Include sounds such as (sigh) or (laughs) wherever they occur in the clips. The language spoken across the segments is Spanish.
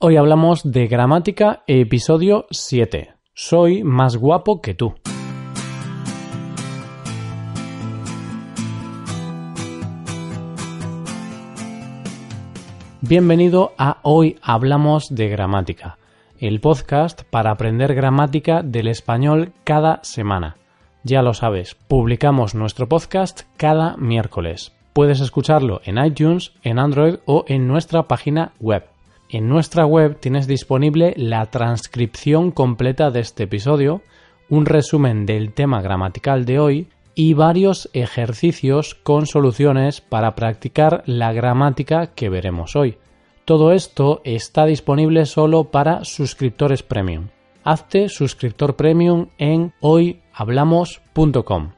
Hoy hablamos de gramática, episodio 7. Soy más guapo que tú. Bienvenido a Hoy Hablamos de Gramática, el podcast para aprender gramática del español cada semana. Ya lo sabes, publicamos nuestro podcast cada miércoles. Puedes escucharlo en iTunes, en Android o en nuestra página web. En nuestra web tienes disponible la transcripción completa de este episodio, un resumen del tema gramatical de hoy y varios ejercicios con soluciones para practicar la gramática que veremos hoy. Todo esto está disponible solo para suscriptores premium. Hazte suscriptor premium en hoyhablamos.com.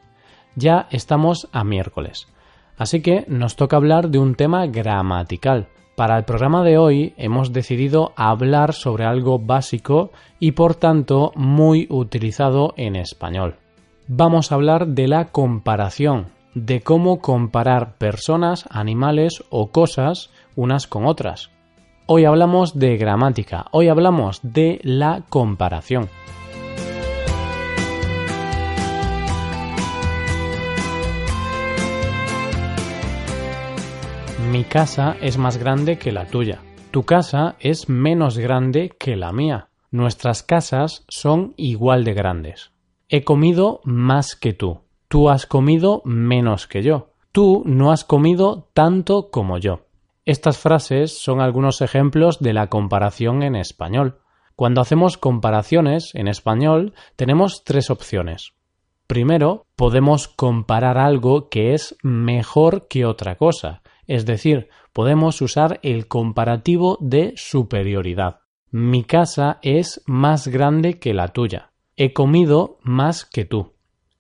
Ya estamos a miércoles. Así que nos toca hablar de un tema gramatical. Para el programa de hoy hemos decidido hablar sobre algo básico y por tanto muy utilizado en español vamos a hablar de la comparación, de cómo comparar personas, animales o cosas unas con otras. Hoy hablamos de gramática, hoy hablamos de la comparación. Mi casa es más grande que la tuya. Tu casa es menos grande que la mía. Nuestras casas son igual de grandes. He comido más que tú. Tú has comido menos que yo. Tú no has comido tanto como yo. Estas frases son algunos ejemplos de la comparación en español. Cuando hacemos comparaciones en español tenemos tres opciones. Primero, podemos comparar algo que es mejor que otra cosa, es decir, podemos usar el comparativo de superioridad. Mi casa es más grande que la tuya he comido más que tú.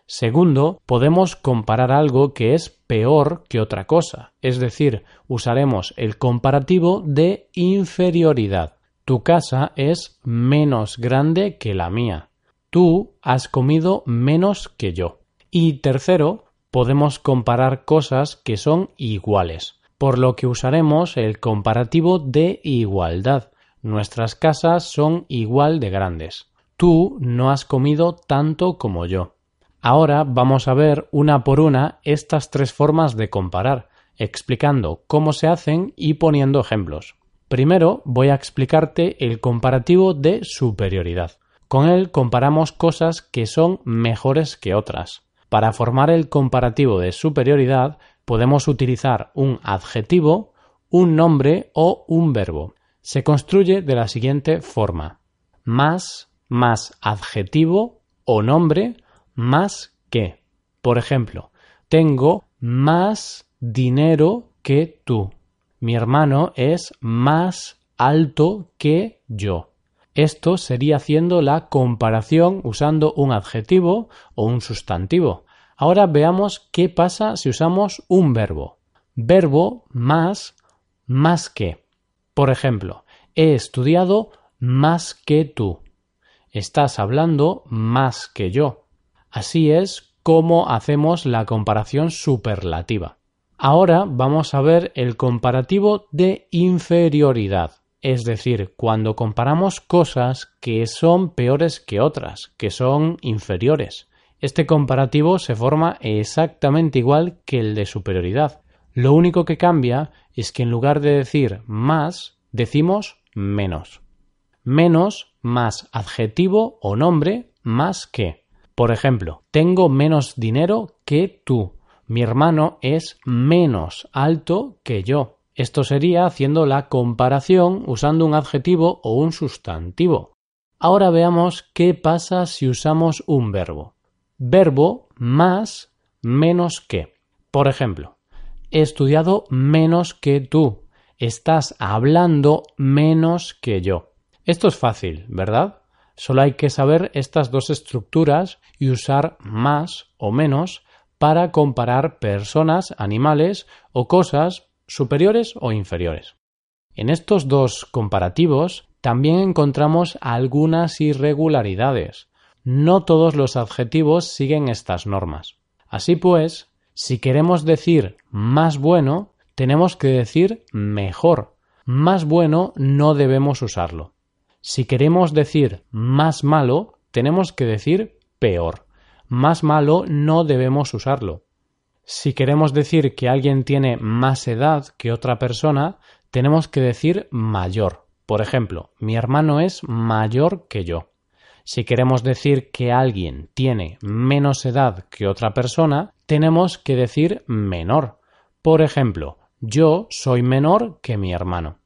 Segundo, podemos comparar algo que es peor que otra cosa, es decir, usaremos el comparativo de inferioridad. Tu casa es menos grande que la mía. Tú has comido menos que yo. Y tercero, podemos comparar cosas que son iguales, por lo que usaremos el comparativo de igualdad. Nuestras casas son igual de grandes. Tú no has comido tanto como yo. Ahora vamos a ver una por una estas tres formas de comparar, explicando cómo se hacen y poniendo ejemplos. Primero voy a explicarte el comparativo de superioridad. Con él comparamos cosas que son mejores que otras. Para formar el comparativo de superioridad podemos utilizar un adjetivo, un nombre o un verbo. Se construye de la siguiente forma. Más más adjetivo o nombre más que. Por ejemplo, tengo más dinero que tú. Mi hermano es más alto que yo. Esto sería haciendo la comparación usando un adjetivo o un sustantivo. Ahora veamos qué pasa si usamos un verbo. Verbo más más que. Por ejemplo, he estudiado más que tú estás hablando más que yo. Así es como hacemos la comparación superlativa. Ahora vamos a ver el comparativo de inferioridad, es decir, cuando comparamos cosas que son peores que otras, que son inferiores. Este comparativo se forma exactamente igual que el de superioridad. Lo único que cambia es que en lugar de decir más, decimos menos menos más adjetivo o nombre más que. Por ejemplo, tengo menos dinero que tú. Mi hermano es menos alto que yo. Esto sería haciendo la comparación usando un adjetivo o un sustantivo. Ahora veamos qué pasa si usamos un verbo. Verbo más menos que. Por ejemplo, he estudiado menos que tú. Estás hablando menos que yo. Esto es fácil, ¿verdad? Solo hay que saber estas dos estructuras y usar más o menos para comparar personas, animales o cosas superiores o inferiores. En estos dos comparativos también encontramos algunas irregularidades. No todos los adjetivos siguen estas normas. Así pues, si queremos decir más bueno, tenemos que decir mejor, más bueno no debemos usarlo. Si queremos decir más malo, tenemos que decir peor. Más malo no debemos usarlo. Si queremos decir que alguien tiene más edad que otra persona, tenemos que decir mayor. Por ejemplo, mi hermano es mayor que yo. Si queremos decir que alguien tiene menos edad que otra persona, tenemos que decir menor. Por ejemplo, yo soy menor que mi hermano.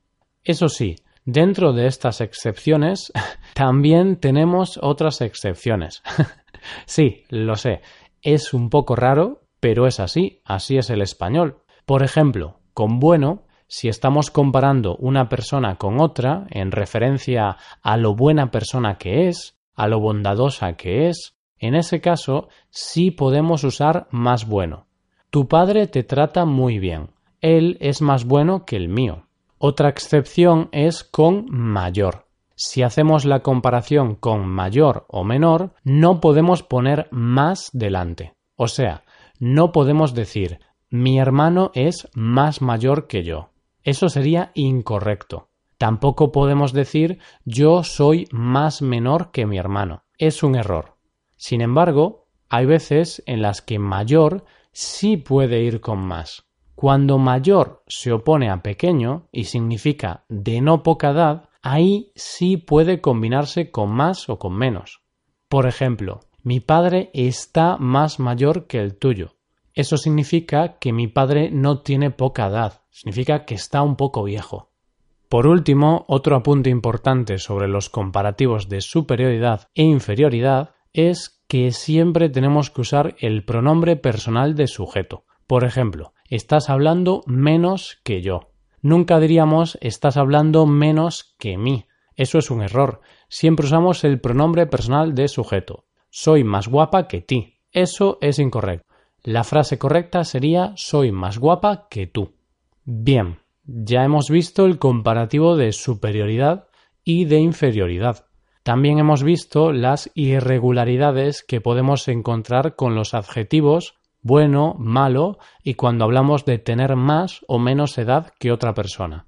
Eso sí, dentro de estas excepciones (laughs) también tenemos otras excepciones. (laughs) sí, lo sé, es un poco raro, pero es así, así es el español. Por ejemplo, con bueno, si estamos comparando una persona con otra en referencia a lo buena persona que es, a lo bondadosa que es, en ese caso sí podemos usar más bueno. Tu padre te trata muy bien. Él es más bueno que el mío. Otra excepción es con mayor. Si hacemos la comparación con mayor o menor, no podemos poner más delante. O sea, no podemos decir mi hermano es más mayor que yo. Eso sería incorrecto. Tampoco podemos decir yo soy más menor que mi hermano. Es un error. Sin embargo, hay veces en las que mayor sí puede ir con más. Cuando mayor se opone a pequeño y significa de no poca edad, ahí sí puede combinarse con más o con menos. Por ejemplo, mi padre está más mayor que el tuyo. Eso significa que mi padre no tiene poca edad, significa que está un poco viejo. Por último, otro apunte importante sobre los comparativos de superioridad e inferioridad es que siempre tenemos que usar el pronombre personal de sujeto. Por ejemplo, estás hablando menos que yo. Nunca diríamos estás hablando menos que mí. Eso es un error. Siempre usamos el pronombre personal de sujeto. Soy más guapa que ti. Eso es incorrecto. La frase correcta sería soy más guapa que tú. Bien, ya hemos visto el comparativo de superioridad y de inferioridad. También hemos visto las irregularidades que podemos encontrar con los adjetivos bueno, malo y cuando hablamos de tener más o menos edad que otra persona.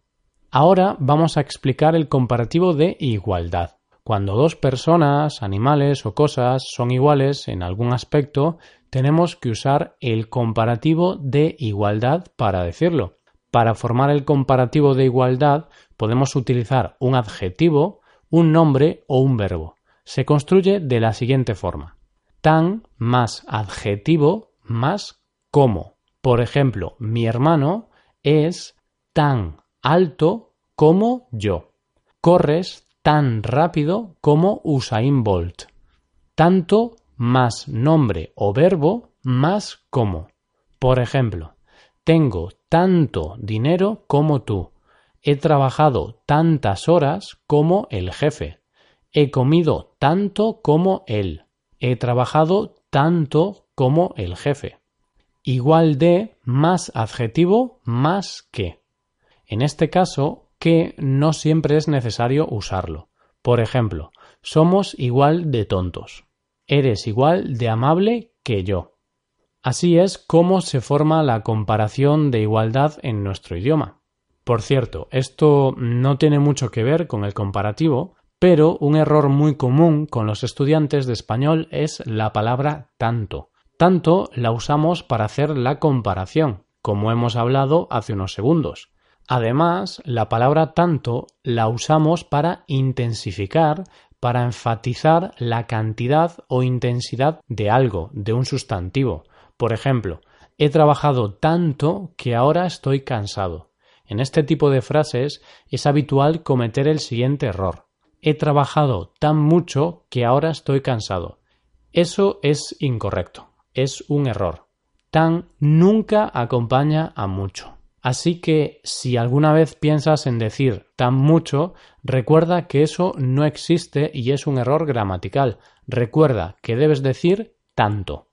Ahora vamos a explicar el comparativo de igualdad. Cuando dos personas, animales o cosas son iguales en algún aspecto, tenemos que usar el comparativo de igualdad para decirlo. Para formar el comparativo de igualdad podemos utilizar un adjetivo, un nombre o un verbo. Se construye de la siguiente forma. Tan más adjetivo más como. Por ejemplo, mi hermano es tan alto como yo. Corres tan rápido como Usain Bolt. Tanto más nombre o verbo más como. Por ejemplo, tengo tanto dinero como tú. He trabajado tantas horas como el jefe. He comido tanto como él. He trabajado tanto como el jefe. Igual de más adjetivo más que. En este caso, que no siempre es necesario usarlo. Por ejemplo, somos igual de tontos. Eres igual de amable que yo. Así es como se forma la comparación de igualdad en nuestro idioma. Por cierto, esto no tiene mucho que ver con el comparativo, pero un error muy común con los estudiantes de español es la palabra tanto. Tanto la usamos para hacer la comparación, como hemos hablado hace unos segundos. Además, la palabra tanto la usamos para intensificar, para enfatizar la cantidad o intensidad de algo, de un sustantivo. Por ejemplo, he trabajado tanto que ahora estoy cansado. En este tipo de frases es habitual cometer el siguiente error. He trabajado tan mucho que ahora estoy cansado. Eso es incorrecto, es un error. Tan nunca acompaña a mucho. Así que si alguna vez piensas en decir tan mucho, recuerda que eso no existe y es un error gramatical. Recuerda que debes decir tanto.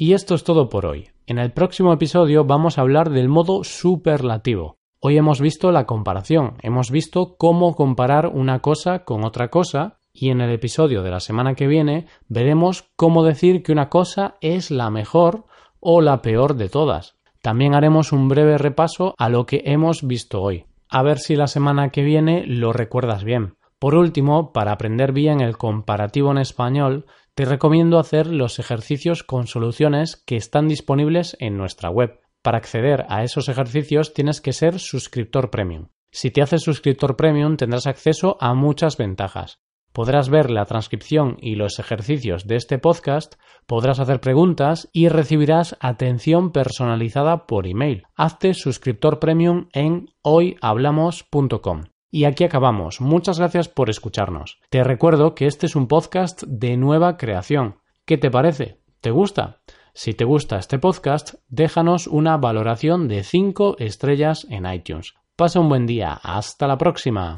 Y esto es todo por hoy. En el próximo episodio vamos a hablar del modo superlativo. Hoy hemos visto la comparación, hemos visto cómo comparar una cosa con otra cosa y en el episodio de la semana que viene veremos cómo decir que una cosa es la mejor o la peor de todas. También haremos un breve repaso a lo que hemos visto hoy. A ver si la semana que viene lo recuerdas bien. Por último, para aprender bien el comparativo en español, te recomiendo hacer los ejercicios con soluciones que están disponibles en nuestra web. Para acceder a esos ejercicios tienes que ser suscriptor premium. Si te haces suscriptor premium tendrás acceso a muchas ventajas. Podrás ver la transcripción y los ejercicios de este podcast, podrás hacer preguntas y recibirás atención personalizada por email. Hazte suscriptor premium en hoyhablamos.com. Y aquí acabamos. Muchas gracias por escucharnos. Te recuerdo que este es un podcast de nueva creación. ¿Qué te parece? ¿Te gusta? Si te gusta este podcast, déjanos una valoración de 5 estrellas en iTunes. Pasa un buen día. Hasta la próxima.